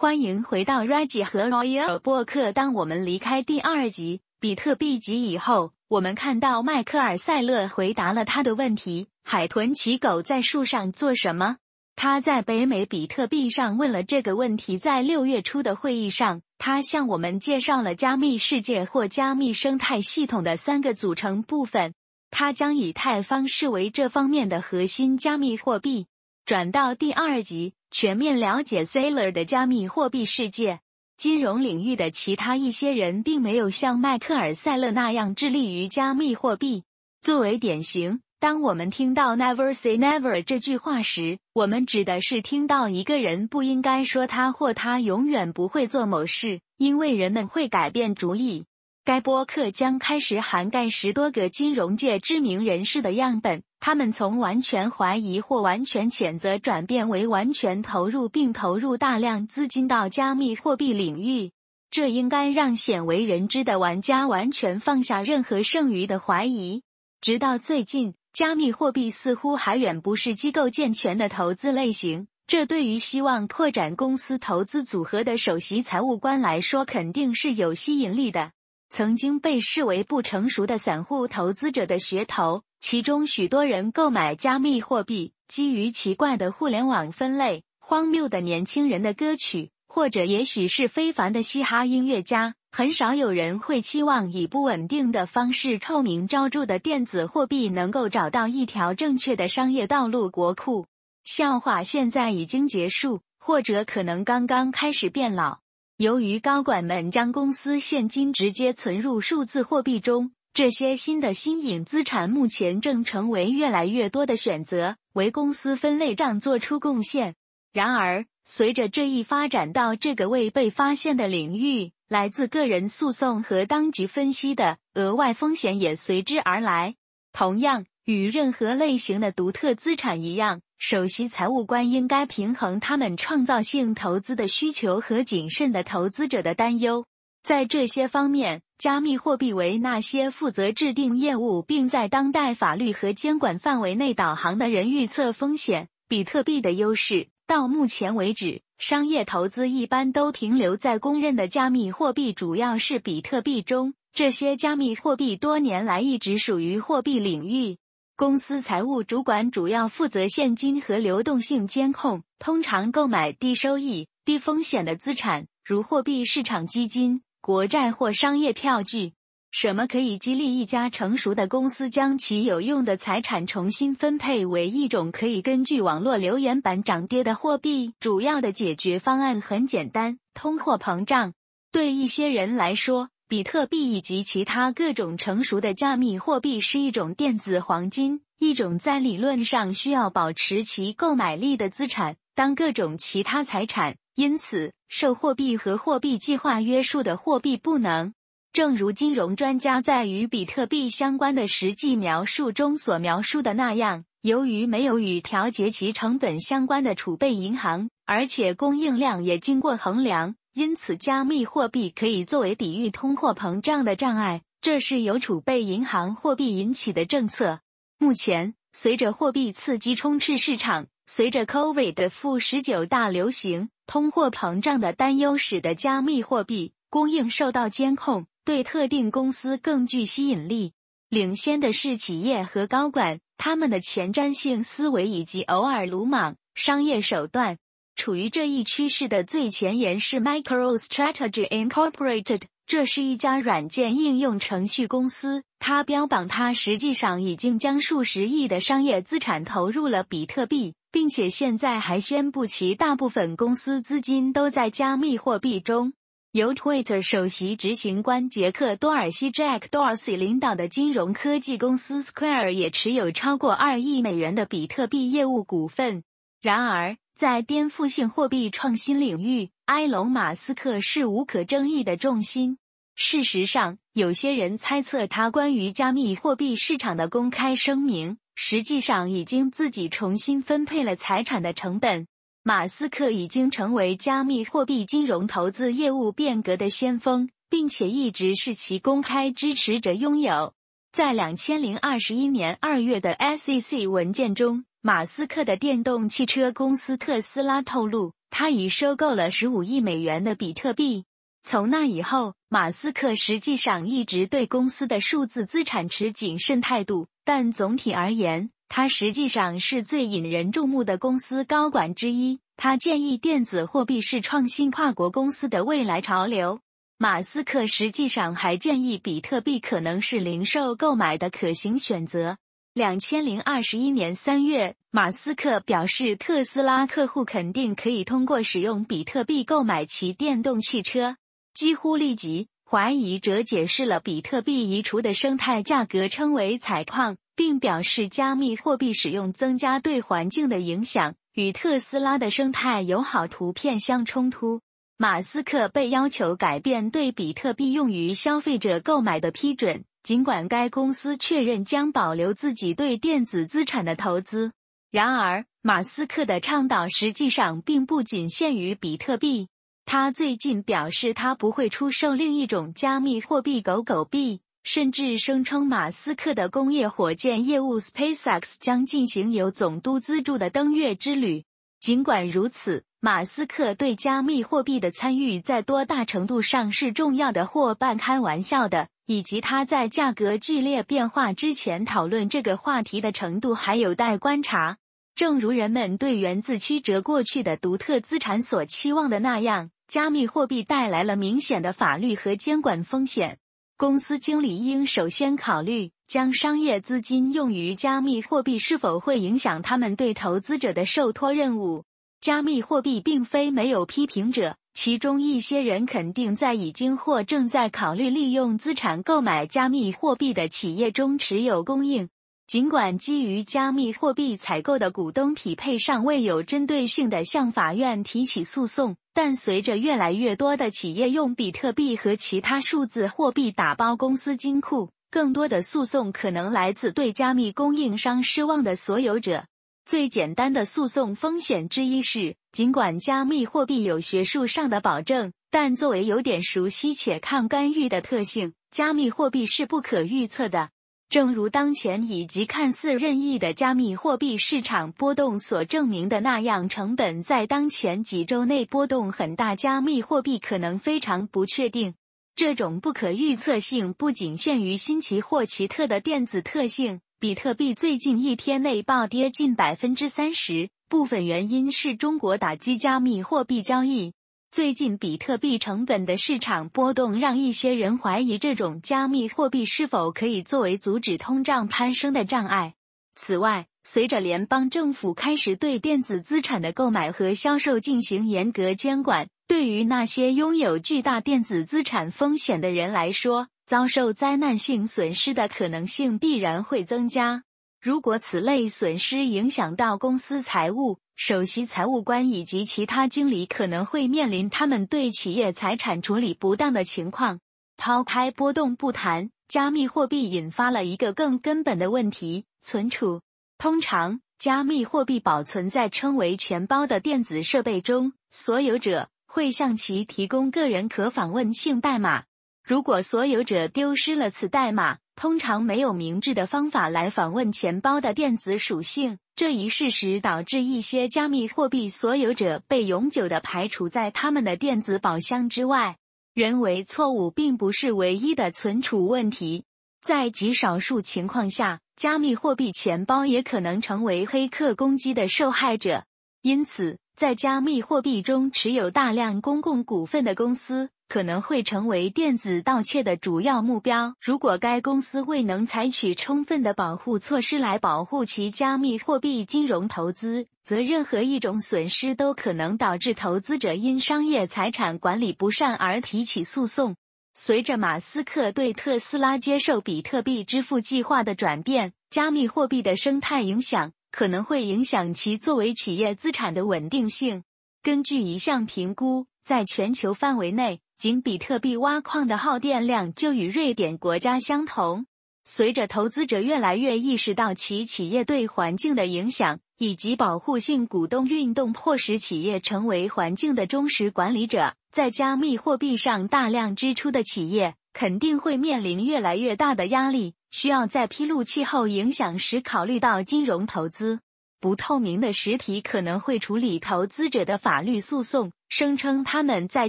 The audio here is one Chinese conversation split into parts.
欢迎回到 Reggie 和 Royal 播客。当我们离开第二集比特币集以后，我们看到迈克尔·塞勒回答了他的问题：海豚骑狗在树上做什么？他在北美比特币上问了这个问题。在六月初的会议上，他向我们介绍了加密世界或加密生态系统的三个组成部分。他将以太坊视为这方面的核心加密货币。转到第二集，全面了解 Sailor 的加密货币世界。金融领域的其他一些人并没有像迈克尔·塞勒那样致力于加密货币。作为典型，当我们听到 “never say never” 这句话时，我们指的是听到一个人不应该说他或他永远不会做某事，因为人们会改变主意。该播客将开始涵盖十多个金融界知名人士的样本，他们从完全怀疑或完全谴责转变为完全投入并投入大量资金到加密货币领域。这应该让鲜为人知的玩家完全放下任何剩余的怀疑。直到最近，加密货币似乎还远不是机构健全的投资类型。这对于希望扩展公司投资组合的首席财务官来说，肯定是有吸引力的。曾经被视为不成熟的散户投资者的噱头，其中许多人购买加密货币，基于奇怪的互联网分类、荒谬的年轻人的歌曲，或者也许是非凡的嘻哈音乐家。很少有人会期望以不稳定的方式臭名昭著的电子货币能够找到一条正确的商业道路。国库笑话现在已经结束，或者可能刚刚开始变老。由于高管们将公司现金直接存入数字货币中，这些新的新颖资产目前正成为越来越多的选择，为公司分类账做出贡献。然而，随着这一发展到这个未被发现的领域，来自个人诉讼和当局分析的额外风险也随之而来。同样，与任何类型的独特资产一样。首席财务官应该平衡他们创造性投资的需求和谨慎的投资者的担忧。在这些方面，加密货币为那些负责制定业务并在当代法律和监管范围内导航的人预测风险。比特币的优势，到目前为止，商业投资一般都停留在公认的加密货币，主要是比特币中。这些加密货币多年来一直属于货币领域。公司财务主管主要负责现金和流动性监控，通常购买低收益、低风险的资产，如货币市场基金、国债或商业票据。什么可以激励一家成熟的公司将其有用的财产重新分配为一种可以根据网络留言板涨跌的货币？主要的解决方案很简单：通货膨胀。对一些人来说。比特币以及其他各种成熟的加密货币是一种电子黄金，一种在理论上需要保持其购买力的资产，当各种其他财产。因此，受货币和货币计划约束的货币不能，正如金融专家在与比特币相关的实际描述中所描述的那样，由于没有与调节其成本相关的储备银行，而且供应量也经过衡量。因此，加密货币可以作为抵御通货膨胀的障碍，这是由储备银行货币引起的政策。目前，随着货币刺激充斥市场，随着 COVID 的负十九大流行，通货膨胀的担忧使得加密货币供应受到监控，对特定公司更具吸引力。领先的是企业和高管，他们的前瞻性思维以及偶尔鲁莽商业手段。处于这一趋势的最前沿是 MicroStrategy Incorporated，这是一家软件应用程序公司。它标榜它实际上已经将数十亿的商业资产投入了比特币，并且现在还宣布其大部分公司资金都在加密货币中。由 Twitter 首席执行官杰克多尔西 （Jack Dorsey） 领导的金融科技公司 Square 也持有超过二亿美元的比特币业务股份。然而，在颠覆性货币创新领域，埃隆·马斯克是无可争议的重心。事实上，有些人猜测他关于加密货币市场的公开声明，实际上已经自己重新分配了财产的成本。马斯克已经成为加密货币金融投资业务变革的先锋，并且一直是其公开支持者。拥有在两千零二十一年二月的 SEC 文件中。马斯克的电动汽车公司特斯拉透露，他已收购了十五亿美元的比特币。从那以后，马斯克实际上一直对公司的数字资产持谨慎态度，但总体而言，他实际上是最引人注目的公司高管之一。他建议电子货币是创新跨国公司的未来潮流。马斯克实际上还建议比特币可能是零售购买的可行选择。两千零二十一年三月，马斯克表示，特斯拉客户肯定可以通过使用比特币购买其电动汽车。几乎立即，怀疑者解释了比特币移除的生态价格称为采矿，并表示加密货币使用增加对环境的影响，与特斯拉的生态友好图片相冲突。马斯克被要求改变对比特币用于消费者购买的批准。尽管该公司确认将保留自己对电子资产的投资，然而马斯克的倡导实际上并不仅限于比特币。他最近表示，他不会出售另一种加密货币“狗狗币”，甚至声称马斯克的工业火箭业务 SpaceX 将进行由总督资助的登月之旅。尽管如此，马斯克对加密货币的参与在多大程度上是重要的或半开玩笑的。以及他在价格剧烈变化之前讨论这个话题的程度还有待观察。正如人们对源自曲折过去的独特资产所期望的那样，加密货币带来了明显的法律和监管风险。公司经理应首先考虑将商业资金用于加密货币是否会影响他们对投资者的受托任务。加密货币并非没有批评者。其中一些人肯定在已经或正在考虑利用资产购买加密货币的企业中持有供应。尽管基于加密货币采购的股东匹配尚未有针对性的向法院提起诉讼，但随着越来越多的企业用比特币和其他数字货币打包公司金库，更多的诉讼可能来自对加密供应商失望的所有者。最简单的诉讼风险之一是，尽管加密货币有学术上的保证，但作为有点熟悉且抗干预的特性，加密货币是不可预测的。正如当前以及看似任意的加密货币市场波动所证明的那样，成本在当前几周内波动很大。加密货币可能非常不确定。这种不可预测性不仅限于新奇或奇特的电子特性。比特币最近一天内暴跌近百分之三十，部分原因是中国打击加密货币交易。最近比特币成本的市场波动让一些人怀疑，这种加密货币是否可以作为阻止通胀攀升的障碍。此外，随着联邦政府开始对电子资产的购买和销售进行严格监管，对于那些拥有巨大电子资产风险的人来说，遭受灾难性损失的可能性必然会增加。如果此类损失影响到公司财务，首席财务官以及其他经理可能会面临他们对企业财产处理不当的情况。抛开波动不谈，加密货币引发了一个更根本的问题：存储。通常，加密货币保存在称为钱包的电子设备中，所有者会向其提供个人可访问性代码。如果所有者丢失了此代码，通常没有明智的方法来访问钱包的电子属性。这一事实导致一些加密货币所有者被永久的排除在他们的电子宝箱之外。人为错误并不是唯一的存储问题，在极少数情况下，加密货币钱包也可能成为黑客攻击的受害者。因此，在加密货币中持有大量公共股份的公司。可能会成为电子盗窃的主要目标。如果该公司未能采取充分的保护措施来保护其加密货币金融投资，则任何一种损失都可能导致投资者因商业财产管理不善而提起诉讼。随着马斯克对特斯拉接受比特币支付计划的转变，加密货币的生态影响可能会影响其作为企业资产的稳定性。根据一项评估，在全球范围内。仅比特币挖矿的耗电量就与瑞典国家相同。随着投资者越来越意识到其企业对环境的影响，以及保护性股东运动迫使企业成为环境的忠实管理者，在加密货币上大量支出的企业肯定会面临越来越大的压力，需要在披露气候影响时考虑到金融投资。不透明的实体可能会处理投资者的法律诉讼，声称他们在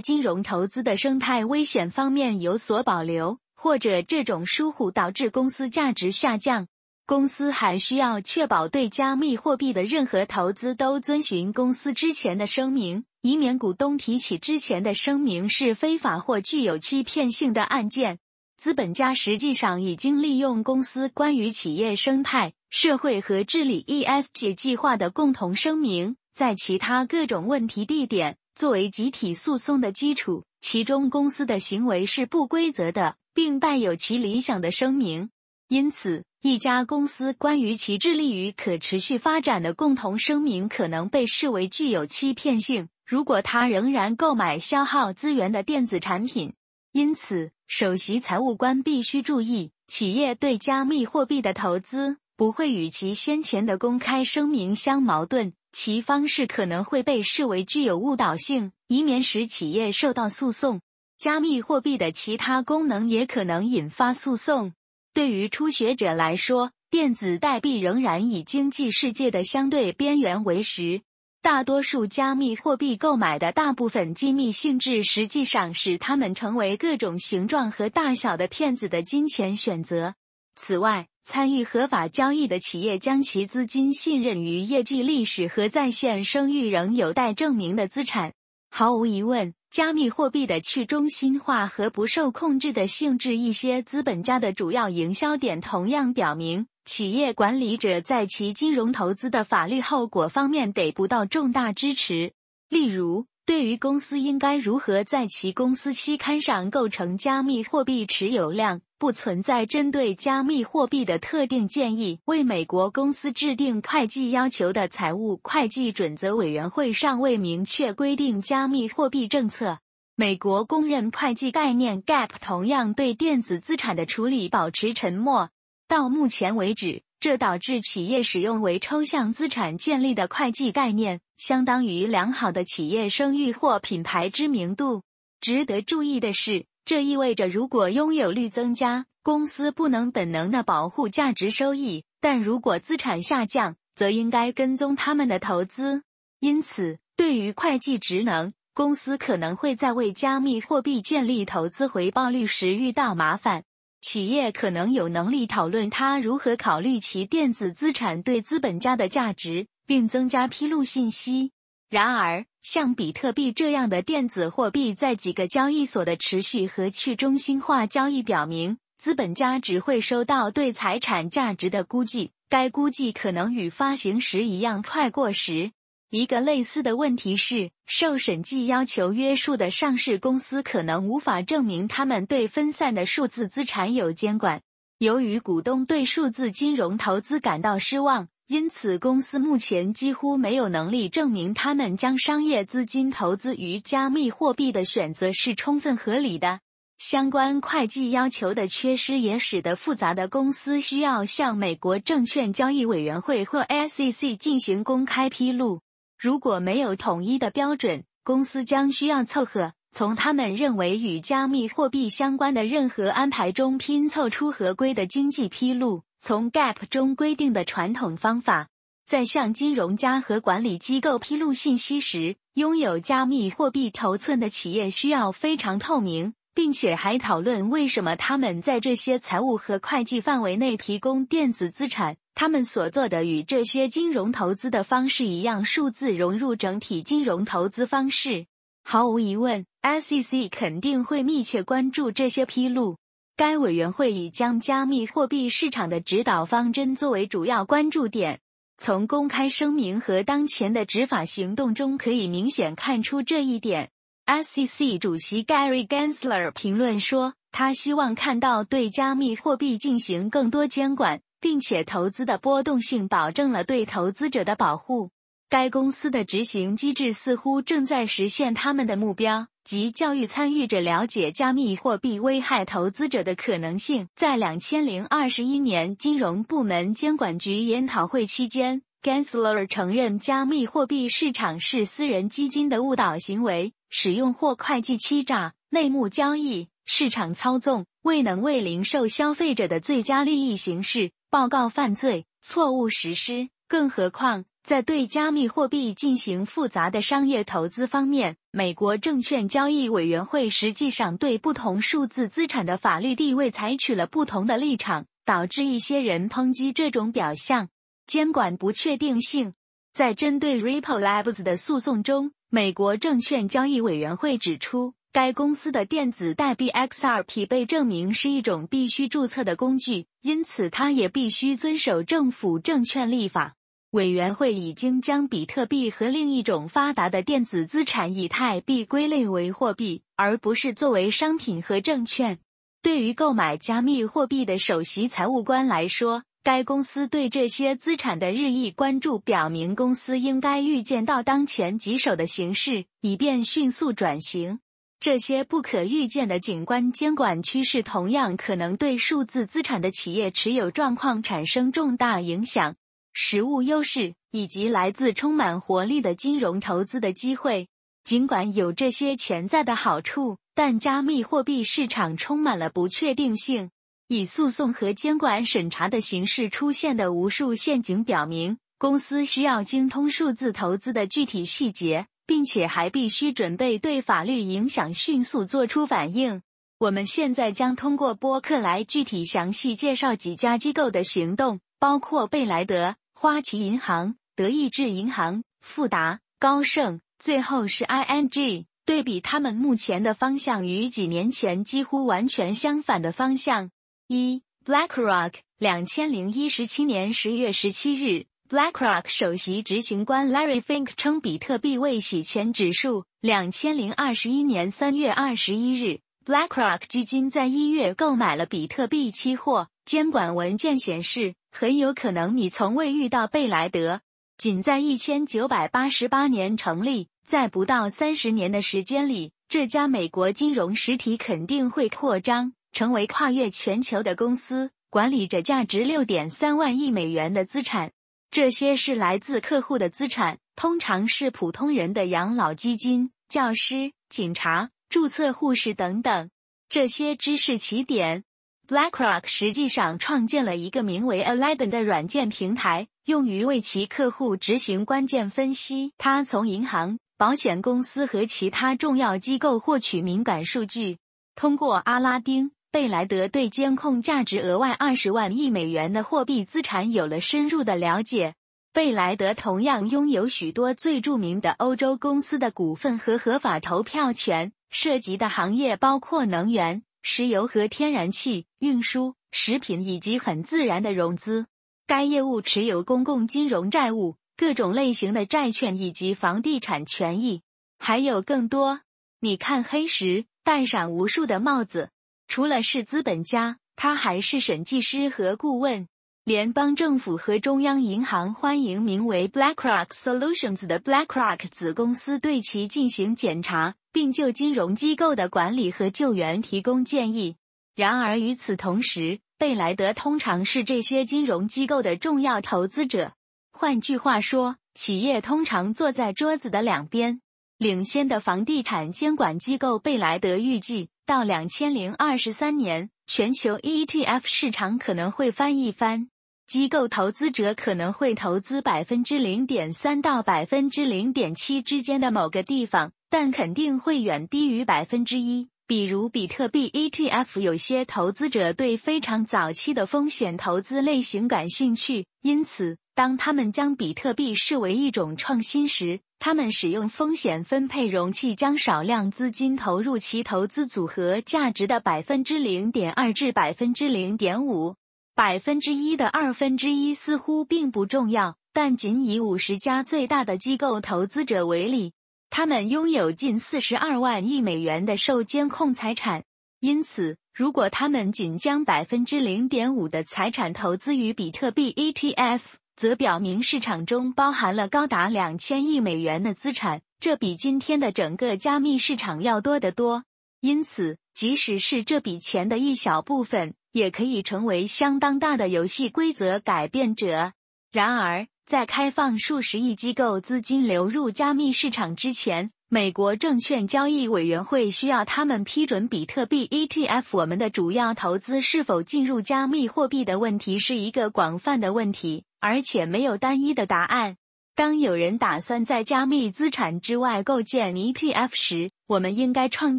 金融投资的生态危险方面有所保留，或者这种疏忽导致公司价值下降。公司还需要确保对加密货币的任何投资都遵循公司之前的声明，以免股东提起之前的声明是非法或具有欺骗性的案件。资本家实际上已经利用公司关于企业生态、社会和治理 （ESG） 计划的共同声明，在其他各种问题地点作为集体诉讼的基础。其中，公司的行为是不规则的，并带有其理想的声明。因此，一家公司关于其致力于可持续发展的共同声明可能被视为具有欺骗性。如果他仍然购买消耗资源的电子产品，因此。首席财务官必须注意，企业对加密货币的投资不会与其先前的公开声明相矛盾，其方式可能会被视为具有误导性，以免使企业受到诉讼。加密货币的其他功能也可能引发诉讼。对于初学者来说，电子代币仍然以经济世界的相对边缘为实。大多数加密货币购买的大部分机密性质，实际上使它们成为各种形状和大小的骗子的金钱选择。此外，参与合法交易的企业将其资金信任于业绩历史和在线声誉仍有待证明的资产。毫无疑问，加密货币的去中心化和不受控制的性质，一些资本家的主要营销点，同样表明。企业管理者在其金融投资的法律后果方面得不到重大支持。例如，对于公司应该如何在其公司期刊上构成加密货币持有量，不存在针对加密货币的特定建议。为美国公司制定会计要求的财务会计准则委员会尚未明确规定加密货币政策。美国公认会计概念 GAAP 同样对电子资产的处理保持沉默。到目前为止，这导致企业使用为抽象资产建立的会计概念，相当于良好的企业声誉或品牌知名度。值得注意的是，这意味着如果拥有率增加，公司不能本能的保护价值收益；但如果资产下降，则应该跟踪他们的投资。因此，对于会计职能，公司可能会在为加密货币建立投资回报率时遇到麻烦。企业可能有能力讨论它如何考虑其电子资产对资本家的价值，并增加披露信息。然而，像比特币这样的电子货币在几个交易所的持续和去中心化交易表明，资本家只会收到对财产价值的估计，该估计可能与发行时一样快过时。一个类似的问题是，受审计要求约束的上市公司可能无法证明他们对分散的数字资产有监管。由于股东对数字金融投资感到失望，因此公司目前几乎没有能力证明他们将商业资金投资于加密货币的选择是充分合理的。相关会计要求的缺失也使得复杂的公司需要向美国证券交易委员会或 SEC 进行公开披露。如果没有统一的标准，公司将需要凑合从他们认为与加密货币相关的任何安排中拼凑出合规的经济披露。从 GAP 中规定的传统方法，在向金融家和管理机构披露信息时，拥有加密货币头寸的企业需要非常透明，并且还讨论为什么他们在这些财务和会计范围内提供电子资产。他们所做的与这些金融投资的方式一样，数字融入整体金融投资方式。毫无疑问，SEC 肯定会密切关注这些披露。该委员会已将加密货币市场的指导方针作为主要关注点。从公开声明和当前的执法行动中可以明显看出这一点。SEC 主席 Gary Gensler 评论说：“他希望看到对加密货币进行更多监管。”并且投资的波动性保证了对投资者的保护。该公司的执行机制似乎正在实现他们的目标，即教育参与者了解加密货币危害投资者的可能性。在两千零二十一年金融部门监管局研讨会期间，Gensler 承认加密货币市场是私人基金的误导行为，使用或会计欺诈、内幕交易、市场操纵、未能为零售消费者的最佳利益形式。报告犯罪、错误实施，更何况在对加密货币进行复杂的商业投资方面，美国证券交易委员会实际上对不同数字资产的法律地位采取了不同的立场，导致一些人抨击这种表象。监管不确定性，在针对 Ripple Labs 的诉讼中，美国证券交易委员会指出，该公司的电子代币 XRP 被证明是一种必须注册的工具，因此它也必须遵守政府证券立法。委员会已经将比特币和另一种发达的电子资产以太币归类为货币，而不是作为商品和证券。对于购买加密货币的首席财务官来说，该公司对这些资产的日益关注表明，公司应该预见到当前棘手的形势，以便迅速转型。这些不可预见的景观监管趋势同样可能对数字资产的企业持有状况产生重大影响。实物优势以及来自充满活力的金融投资的机会，尽管有这些潜在的好处，但加密货币市场充满了不确定性。以诉讼和监管审查的形式出现的无数陷阱表明，公司需要精通数字投资的具体细节，并且还必须准备对法律影响迅速做出反应。我们现在将通过播客来具体详细介绍几家机构的行动，包括贝莱德。花旗银行、德意志银行、富达、高盛，最后是 ING。对比他们目前的方向与几年前几乎完全相反的方向。一，BlackRock，两千零一十七年十月十七日，BlackRock 首席执行官 Larry Fink 称比特币为洗钱指数。两千零二十一年三月二十一日，BlackRock 基金在一月购买了比特币期货。监管文件显示。很有可能你从未遇到贝莱德。仅在一千九百八十八年成立，在不到三十年的时间里，这家美国金融实体肯定会扩张，成为跨越全球的公司，管理着价值六点三万亿美元的资产。这些是来自客户的资产，通常是普通人的养老基金、教师、警察、注册护士等等。这些知识起点。BlackRock 实际上创建了一个名为 Aladdin 的软件平台，用于为其客户执行关键分析。他从银行、保险公司和其他重要机构获取敏感数据。通过阿拉丁，贝莱德对监控价值额外二十万亿美元的货币资产有了深入的了解。贝莱德同样拥有许多最著名的欧洲公司的股份和合法投票权，涉及的行业包括能源。石油和天然气运输、食品以及很自然的融资。该业务持有公共金融债务、各种类型的债券以及房地产权益，还有更多。你看，黑石戴上无数的帽子，除了是资本家，他还是审计师和顾问。联邦政府和中央银行欢迎名为 BlackRock Solutions 的 BlackRock 子公司对其进行检查。并就金融机构的管理和救援提供建议。然而，与此同时，贝莱德通常是这些金融机构的重要投资者。换句话说，企业通常坐在桌子的两边。领先的房地产监管机构贝莱德预计，到两千零二十三年，全球 ETF 市场可能会翻一番。机构投资者可能会投资百分之零点三到百分之零点七之间的某个地方。但肯定会远低于百分之一。比如比特币 ETF，有些投资者对非常早期的风险投资类型感兴趣，因此当他们将比特币视为一种创新时，他们使用风险分配容器将少量资金投入其投资组合价值的百分之零点二至百分之零点五。百分之一的二分之一似乎并不重要，但仅以五十家最大的机构投资者为例。他们拥有近四十二万亿美元的受监控财产，因此，如果他们仅将百分之零点五的财产投资于比特币 ETF，则表明市场中包含了高达两千亿美元的资产，这比今天的整个加密市场要多得多。因此，即使是这笔钱的一小部分，也可以成为相当大的游戏规则改变者。然而，在开放数十亿机构资金流入加密市场之前，美国证券交易委员会需要他们批准比特币 ETF。我们的主要投资是否进入加密货币的问题是一个广泛的问题，而且没有单一的答案。当有人打算在加密资产之外构建 ETF 时，我们应该创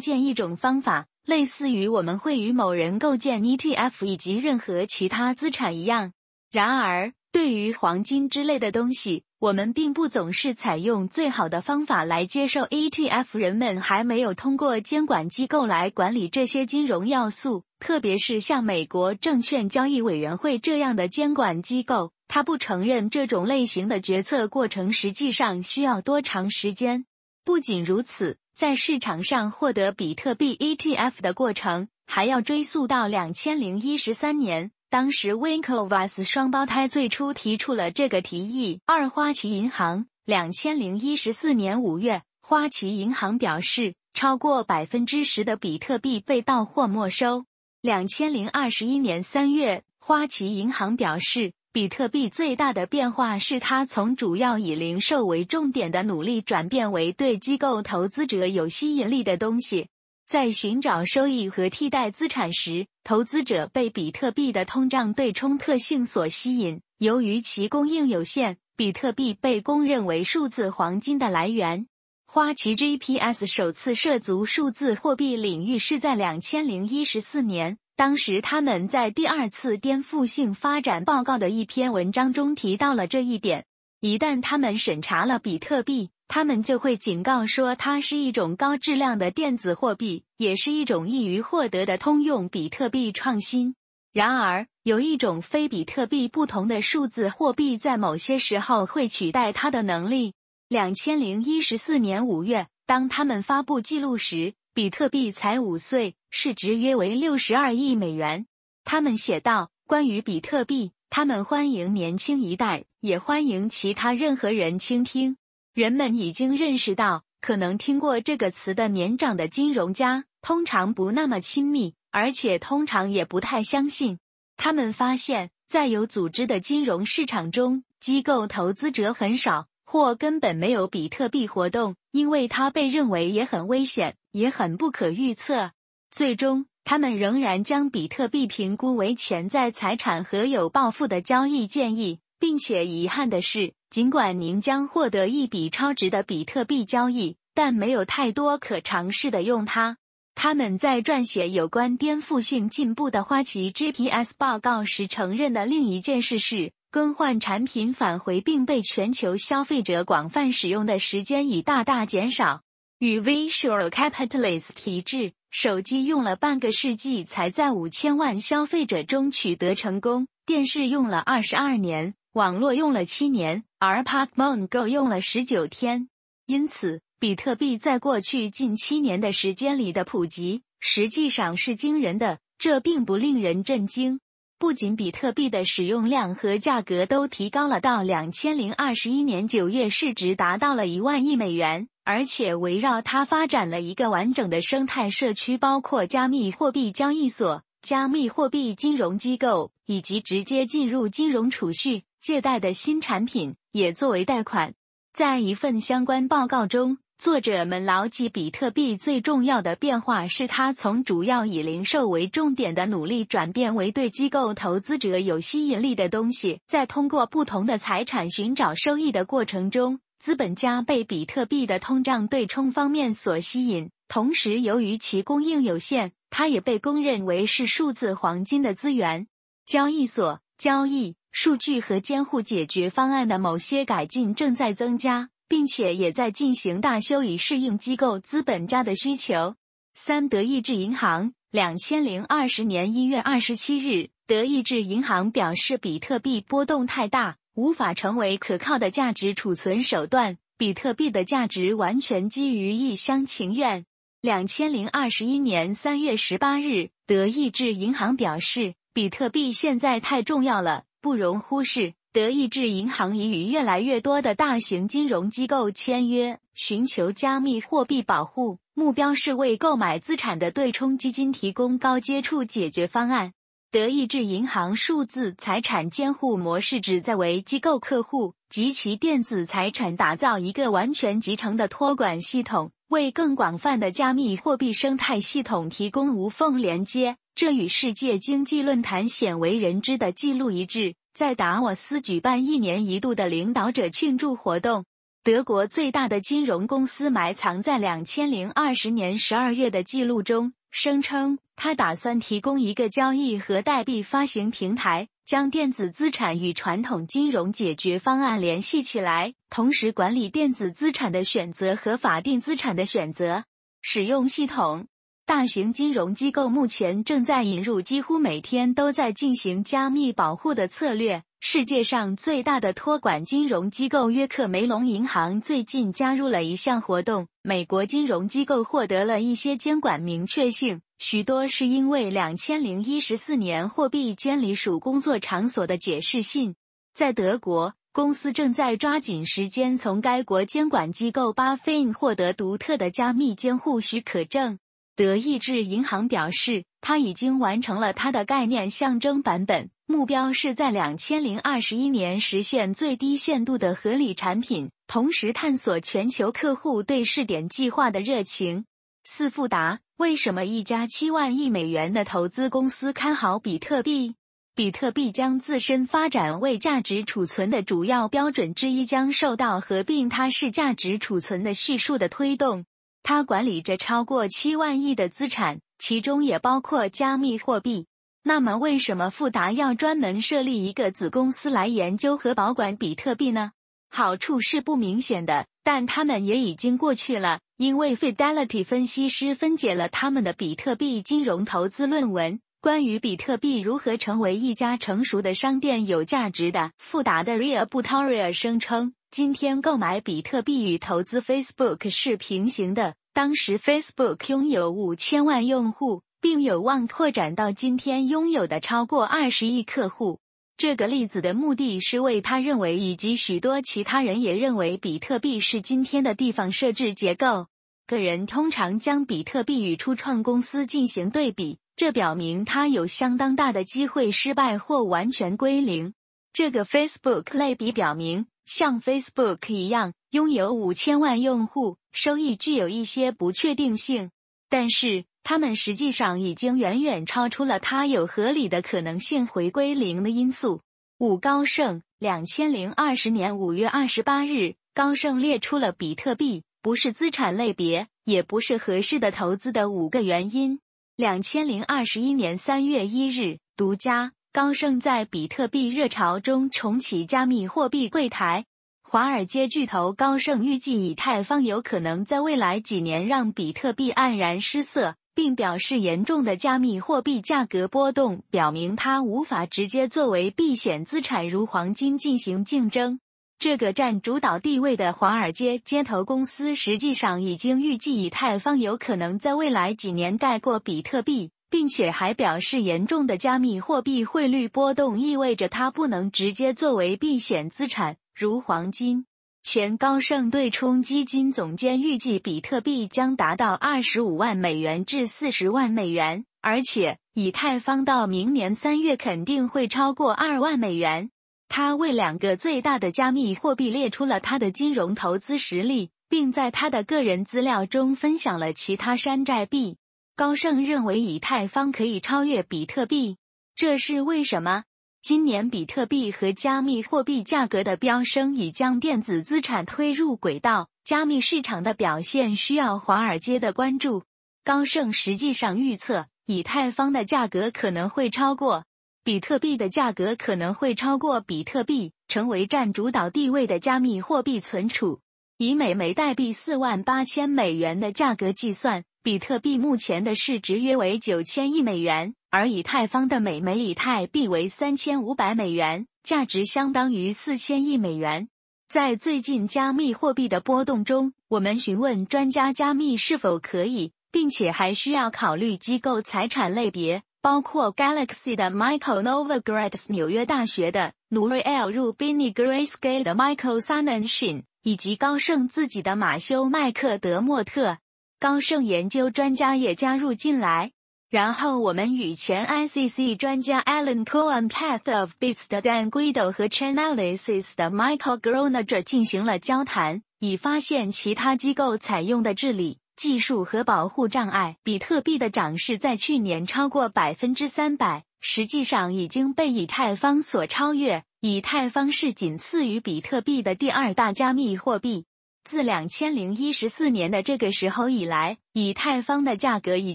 建一种方法，类似于我们会与某人构建 ETF 以及任何其他资产一样。然而，对于黄金之类的东西，我们并不总是采用最好的方法来接受 ETF。人们还没有通过监管机构来管理这些金融要素，特别是像美国证券交易委员会这样的监管机构，他不承认这种类型的决策过程实际上需要多长时间。不仅如此，在市场上获得比特币 ETF 的过程还要追溯到两千零一十三年。当时，Winklevoss 双胞胎最初提出了这个提议。二花旗银行，两千零一十四年五月，花旗银行表示，超过百分之十的比特币被盗或没收。两千零二十一年三月，花旗银行表示，比特币最大的变化是它从主要以零售为重点的努力转变为对机构投资者有吸引力的东西。在寻找收益和替代资产时，投资者被比特币的通胀对冲特性所吸引。由于其供应有限，比特币被公认为数字黄金的来源。花旗 GPS 首次涉足数字货币领域是在两千零一十四年，当时他们在第二次颠覆性发展报告的一篇文章中提到了这一点。一旦他们审查了比特币，他们就会警告说，它是一种高质量的电子货币，也是一种易于获得的通用比特币创新。然而，有一种非比特币不同的数字货币在某些时候会取代它的能力。两千零一十四年五月，当他们发布记录时，比特币才五岁，市值约为六十二亿美元。他们写道：“关于比特币，他们欢迎年轻一代，也欢迎其他任何人倾听。”人们已经认识到，可能听过这个词的年长的金融家通常不那么亲密，而且通常也不太相信。他们发现，在有组织的金融市场中，机构投资者很少或根本没有比特币活动，因为它被认为也很危险，也很不可预测。最终，他们仍然将比特币评估为潜在财产和有抱负的交易建议。并且遗憾的是，尽管您将获得一笔超值的比特币交易，但没有太多可尝试的用它。他们在撰写有关颠覆性进步的花旗 GPS 报告时承认的另一件事是，更换产品返回并被全球消费者广泛使用的时间已大大减少。与 Visual Capitalist 一致，手机用了半个世纪才在五千万消费者中取得成功，电视用了二十二年。网络用了七年，而 Pokemon Go 用了十九天。因此，比特币在过去近七年的时间里的普及实际上是惊人的。这并不令人震惊。不仅比特币的使用量和价格都提高了，到两千零二十一年九月，市值达到了一万亿美元，而且围绕它发展了一个完整的生态社区，包括加密货币交易所、加密货币金融机构以及直接进入金融储蓄。借贷的新产品也作为贷款。在一份相关报告中，作者们牢记比特币最重要的变化是它从主要以零售为重点的努力转变为对机构投资者有吸引力的东西。在通过不同的财产寻找收益的过程中，资本家被比特币的通胀对冲方面所吸引，同时由于其供应有限，它也被公认为是数字黄金的资源。交易所交易。数据和监护解决方案的某些改进正在增加，并且也在进行大修以适应机构资本家的需求。三德意志银行，两千零二十年一月二十七日，德意志银行表示，比特币波动太大，无法成为可靠的价值储存手段。比特币的价值完全基于一厢情愿。两千零二十一年三月十八日，德意志银行表示，比特币现在太重要了。不容忽视，德意志银行已与越来越多的大型金融机构签约，寻求加密货币保护，目标是为购买资产的对冲基金提供高接触解决方案。德意志银行数字财产监护模式旨在为机构客户及其电子财产打造一个完全集成的托管系统，为更广泛的加密货币生态系统提供无缝连接。这与世界经济论坛鲜为人知的记录一致。在达沃斯举办一年一度的领导者庆祝活动。德国最大的金融公司埋藏在两千零二十年十二月的记录中，声称他打算提供一个交易和代币发行平台，将电子资产与传统金融解决方案联系起来，同时管理电子资产的选择和法定资产的选择。使用系统，大型金融机构目前正在引入几乎每天都在进行加密保护的策略。世界上最大的托管金融机构约克梅隆银行最近加入了一项活动。美国金融机构获得了一些监管明确性，许多是因为两千零一十四年货币监理署工作场所的解释信。在德国，公司正在抓紧时间从该国监管机构巴菲获得独特的加密监护许可证。德意志银行表示，它已经完成了它的概念象征版本。目标是在两千零二十一年实现最低限度的合理产品，同时探索全球客户对试点计划的热情。四富达为什么一家七万亿美元的投资公司看好比特币？比特币将自身发展为价值储存的主要标准之一，将受到合并它是价值储存的叙述的推动。它管理着超过七万亿的资产，其中也包括加密货币。那么，为什么富达要专门设立一个子公司来研究和保管比特币呢？好处是不明显的，但他们也已经过去了，因为 Fidelity 分析师分解了他们的比特币金融投资论文。关于比特币如何成为一家成熟的商店有价值的，富达的 Ria Butaria 声称，今天购买比特币与投资 Facebook 是平行的。当时 Facebook 拥有五千万用户。并有望扩展到今天拥有的超过二十亿客户。这个例子的目的是为他认为以及许多其他人也认为比特币是今天的地方设置结构。个人通常将比特币与初创公司进行对比，这表明它有相当大的机会失败或完全归零。这个 Facebook 类比表明，像 Facebook 一样拥有五千万用户，收益具有一些不确定性，但是。他们实际上已经远远超出了它有合理的可能性回归零的因素。五高盛，两千零二十年五月二十八日，高盛列出了比特币不是资产类别，也不是合适的投资的五个原因。两千零二十一年三月一日，独家，高盛在比特币热潮中重启加密货币柜台。华尔街巨头高盛预计，以太坊有可能在未来几年让比特币黯然失色。并表示，严重的加密货币价格波动表明它无法直接作为避险资产如黄金进行竞争。这个占主导地位的华尔街街头公司实际上已经预计以太坊有可能在未来几年盖过比特币，并且还表示，严重的加密货币汇率波动意味着它不能直接作为避险资产如黄金。前高盛对冲基金总监预计，比特币将达到二十五万美元至四十万美元，而且以太坊到明年三月肯定会超过二万美元。他为两个最大的加密货币列出了他的金融投资实力，并在他的个人资料中分享了其他山寨币。高盛认为以太坊可以超越比特币，这是为什么？今年比特币和加密货币价格的飙升已将电子资产推入轨道，加密市场的表现需要华尔街的关注。高盛实际上预测，以太坊的价格可能会超过比特币的价格，可能会超过比特币，成为占主导地位的加密货币存储。以每枚代币四万八千美元的价格计算，比特币目前的市值约为九千亿美元。而以太坊的每枚以太币为三千五百美元，价值相当于四千亿美元。在最近加密货币的波动中，我们询问专家加密是否可以，并且还需要考虑机构财产类别，包括 Galaxy 的 Michael Novogratz、纽约大学的 Nuriel Rubin、Grayscale 的 Michael Sanenshin，以及高盛自己的马修麦克德莫特。高盛研究专家也加入进来。然后我们与前 ICC 专家 Alan Cohen、Path of Bits 的 Dan Guido 和 Chainalysis 的 Michael Groner 进行了交谈，以发现其他机构采用的治理技术和保护障碍。比特币的涨势在去年超过百分之三百，实际上已经被以太坊所超越。以太坊是仅次于比特币的第二大加密货币。自两千零一十四年的这个时候以来，以太坊的价格已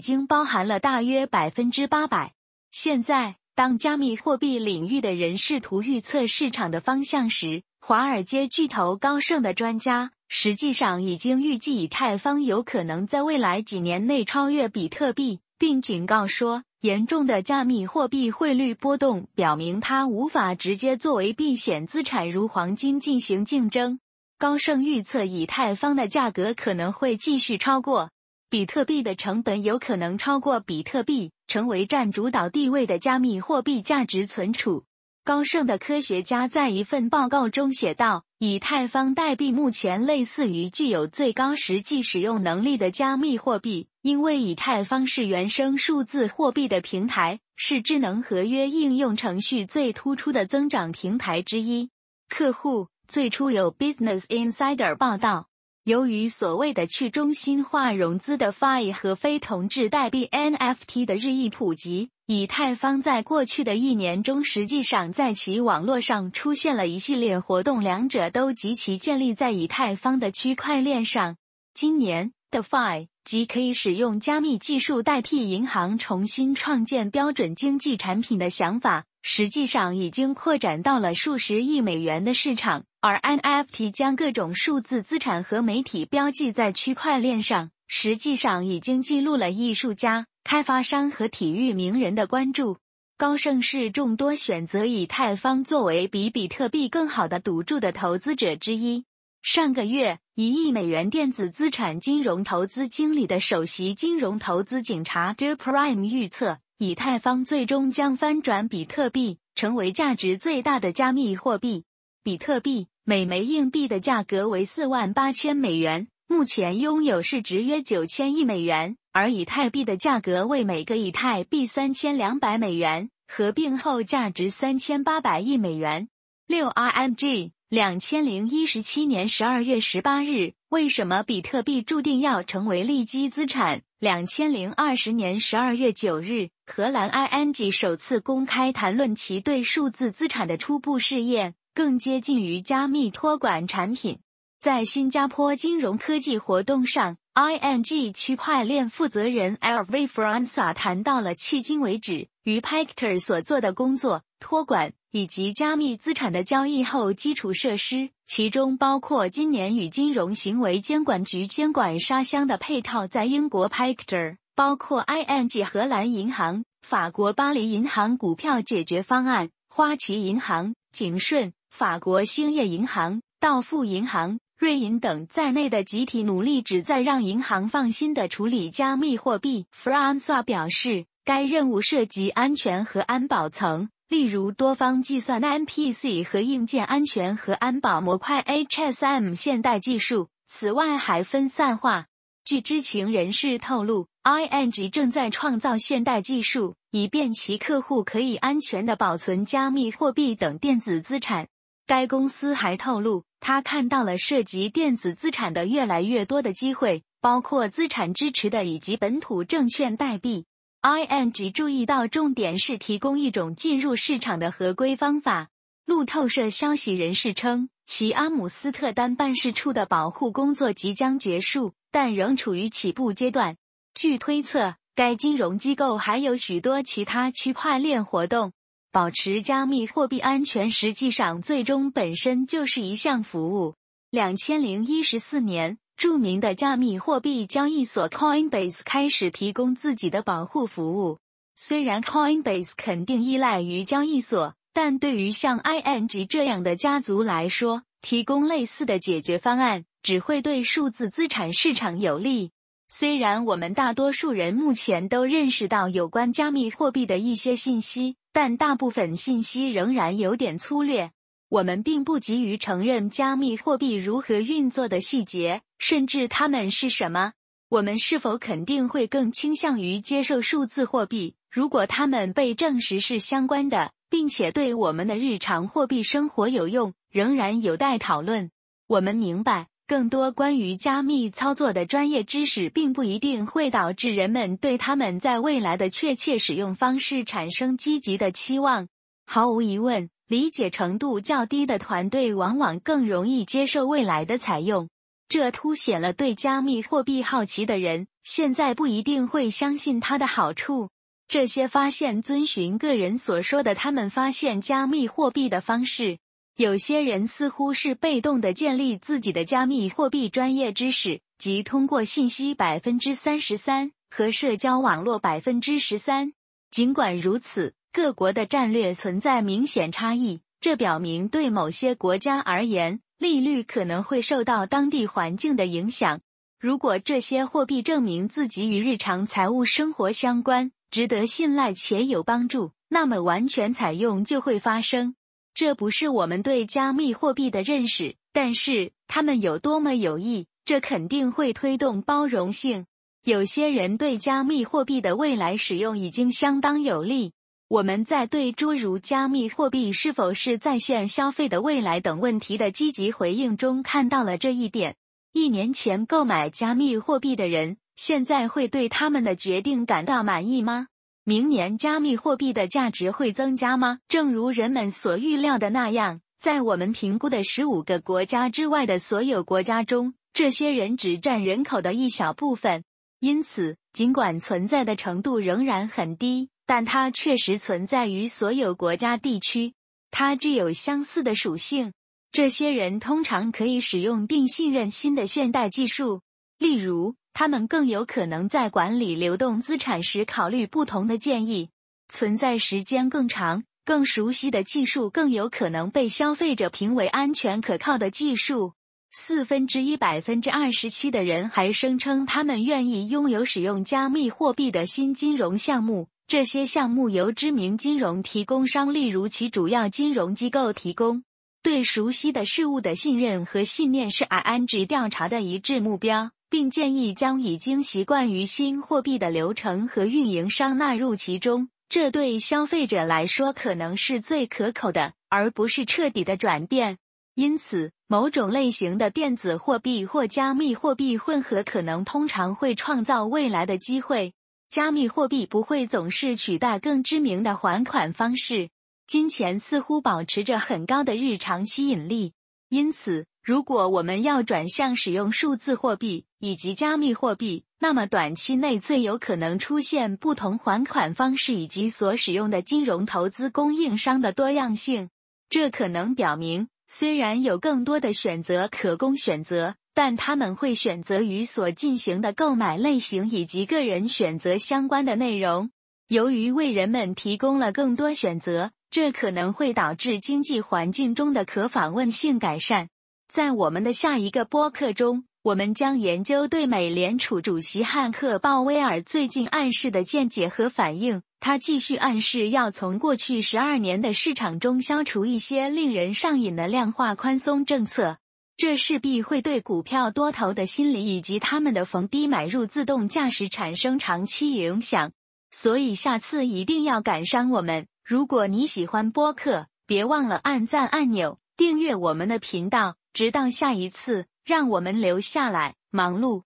经包含了大约百分之八百。现在，当加密货币领域的人试图预测市场的方向时，华尔街巨头高盛的专家实际上已经预计以太坊有可能在未来几年内超越比特币，并警告说，严重的加密货币汇率波动表明它无法直接作为避险资产如黄金进行竞争。高盛预测，以太坊的价格可能会继续超过比特币的成本，有可能超过比特币，成为占主导地位的加密货币价值存储。高盛的科学家在一份报告中写道：“以太坊代币目前类似于具有最高实际使用能力的加密货币，因为以太坊是原生数字货币的平台，是智能合约应用程序最突出的增长平台之一。客户。”最初有 Business Insider 报道，由于所谓的去中心化融资的 Fi 和非同质代币 NFT 的日益普及，以太坊在过去的一年中实际上在其网络上出现了一系列活动，两者都极其建立在以太坊的区块链上。今年的 Fi 即可以使用加密技术代替银行重新创建标准经济产品的想法，实际上已经扩展到了数十亿美元的市场。而 NFT 将各种数字资产和媒体标记在区块链上，实际上已经记录了艺术家、开发商和体育名人的关注。高盛是众多选择以太坊作为比比特币更好的赌注的投资者之一。上个月，一亿美元电子资产金融投资经理的首席金融投资警察 Do Prime 预测，以太坊最终将翻转比特币，成为价值最大的加密货币。比特币每枚硬币的价格为四万八千美元，目前拥有市值约九千亿美元；而以太币的价格为每个以太币三千两百美元，合并后价值三千八百亿美元。六 RMG 两千零一十七年十二月十八日，为什么比特币注定要成为利基资产？两千零二十年十二月九日，荷兰 ING 首次公开谈论其对数字资产的初步试验。更接近于加密托管产品。在新加坡金融科技活动上，ING 区块链负责人 L. V. Franca 谈到了迄今为止与 Pactor 所做的工作、托管以及加密资产的交易后基础设施，其中包括今年与金融行为监管局监管沙箱的配套，在英国 Pactor，包括 ING 荷兰银行、法国巴黎银行股票解决方案、花旗银行、景顺。法国兴业银行、道富银行、瑞银等在内的集体努力，旨在让银行放心的处理加密货币。Franca 表示，该任务涉及安全和安保层，例如多方计算 NPC 和硬件安全和安保模块 HSM 现代技术。此外，还分散化。据知情人士透露，ING 正在创造现代技术，以便其客户可以安全的保存加密货币等电子资产。该公司还透露，他看到了涉及电子资产的越来越多的机会，包括资产支持的以及本土证券代币。ING 注意到，重点是提供一种进入市场的合规方法。路透社消息人士称，其阿姆斯特丹办事处的保护工作即将结束，但仍处于起步阶段。据推测，该金融机构还有许多其他区块链活动。保持加密货币安全，实际上最终本身就是一项服务。两千零一十四年，著名的加密货币交易所 Coinbase 开始提供自己的保护服务。虽然 Coinbase 肯定依赖于交易所，但对于像 ING 这样的家族来说，提供类似的解决方案只会对数字资产市场有利。虽然我们大多数人目前都认识到有关加密货币的一些信息。但大部分信息仍然有点粗略，我们并不急于承认加密货币如何运作的细节，甚至它们是什么。我们是否肯定会更倾向于接受数字货币，如果它们被证实是相关的，并且对我们的日常货币生活有用，仍然有待讨论。我们明白。更多关于加密操作的专业知识，并不一定会导致人们对他们在未来的确切使用方式产生积极的期望。毫无疑问，理解程度较低的团队往往更容易接受未来的采用。这凸显了对加密货币好奇的人现在不一定会相信它的好处。这些发现遵循个人所说的他们发现加密货币的方式。有些人似乎是被动的建立自己的加密货币专业知识，即通过信息百分之三十三和社交网络百分之十三。尽管如此，各国的战略存在明显差异，这表明对某些国家而言，利率可能会受到当地环境的影响。如果这些货币证明自己与日常财务生活相关，值得信赖且有帮助，那么完全采用就会发生。这不是我们对加密货币的认识，但是它们有多么有益，这肯定会推动包容性。有些人对加密货币的未来使用已经相当有利。我们在对诸如加密货币是否是在线消费的未来等问题的积极回应中看到了这一点。一年前购买加密货币的人，现在会对他们的决定感到满意吗？明年加密货币的价值会增加吗？正如人们所预料的那样，在我们评估的十五个国家之外的所有国家中，这些人只占人口的一小部分。因此，尽管存在的程度仍然很低，但它确实存在于所有国家地区。它具有相似的属性。这些人通常可以使用并信任新的现代技术，例如。他们更有可能在管理流动资产时考虑不同的建议。存在时间更长、更熟悉的技术更有可能被消费者评为安全可靠的技术。四分之一百分之二十七的人还声称他们愿意拥有使用加密货币的新金融项目。这些项目由知名金融提供商，例如其主要金融机构提供。对熟悉的事物的信任和信念是 ING 调查的一致目标。并建议将已经习惯于新货币的流程和运营商纳入其中，这对消费者来说可能是最可口的，而不是彻底的转变。因此，某种类型的电子货币或加密货币混合可能通常会创造未来的机会。加密货币不会总是取代更知名的还款方式。金钱似乎保持着很高的日常吸引力，因此。如果我们要转向使用数字货币以及加密货币，那么短期内最有可能出现不同还款方式以及所使用的金融投资供应商的多样性。这可能表明，虽然有更多的选择可供选择，但他们会选择与所进行的购买类型以及个人选择相关的内容。由于为人们提供了更多选择，这可能会导致经济环境中的可访问性改善。在我们的下一个播客中，我们将研究对美联储主席汉克·鲍威尔最近暗示的见解和反应。他继续暗示要从过去十二年的市场中消除一些令人上瘾的量化宽松政策，这势必会对股票多头的心理以及他们的逢低买入自动驾驶产生长期影响。所以下次一定要赶上我们。如果你喜欢播客，别忘了按赞按钮，订阅我们的频道。直到下一次，让我们留下来忙碌。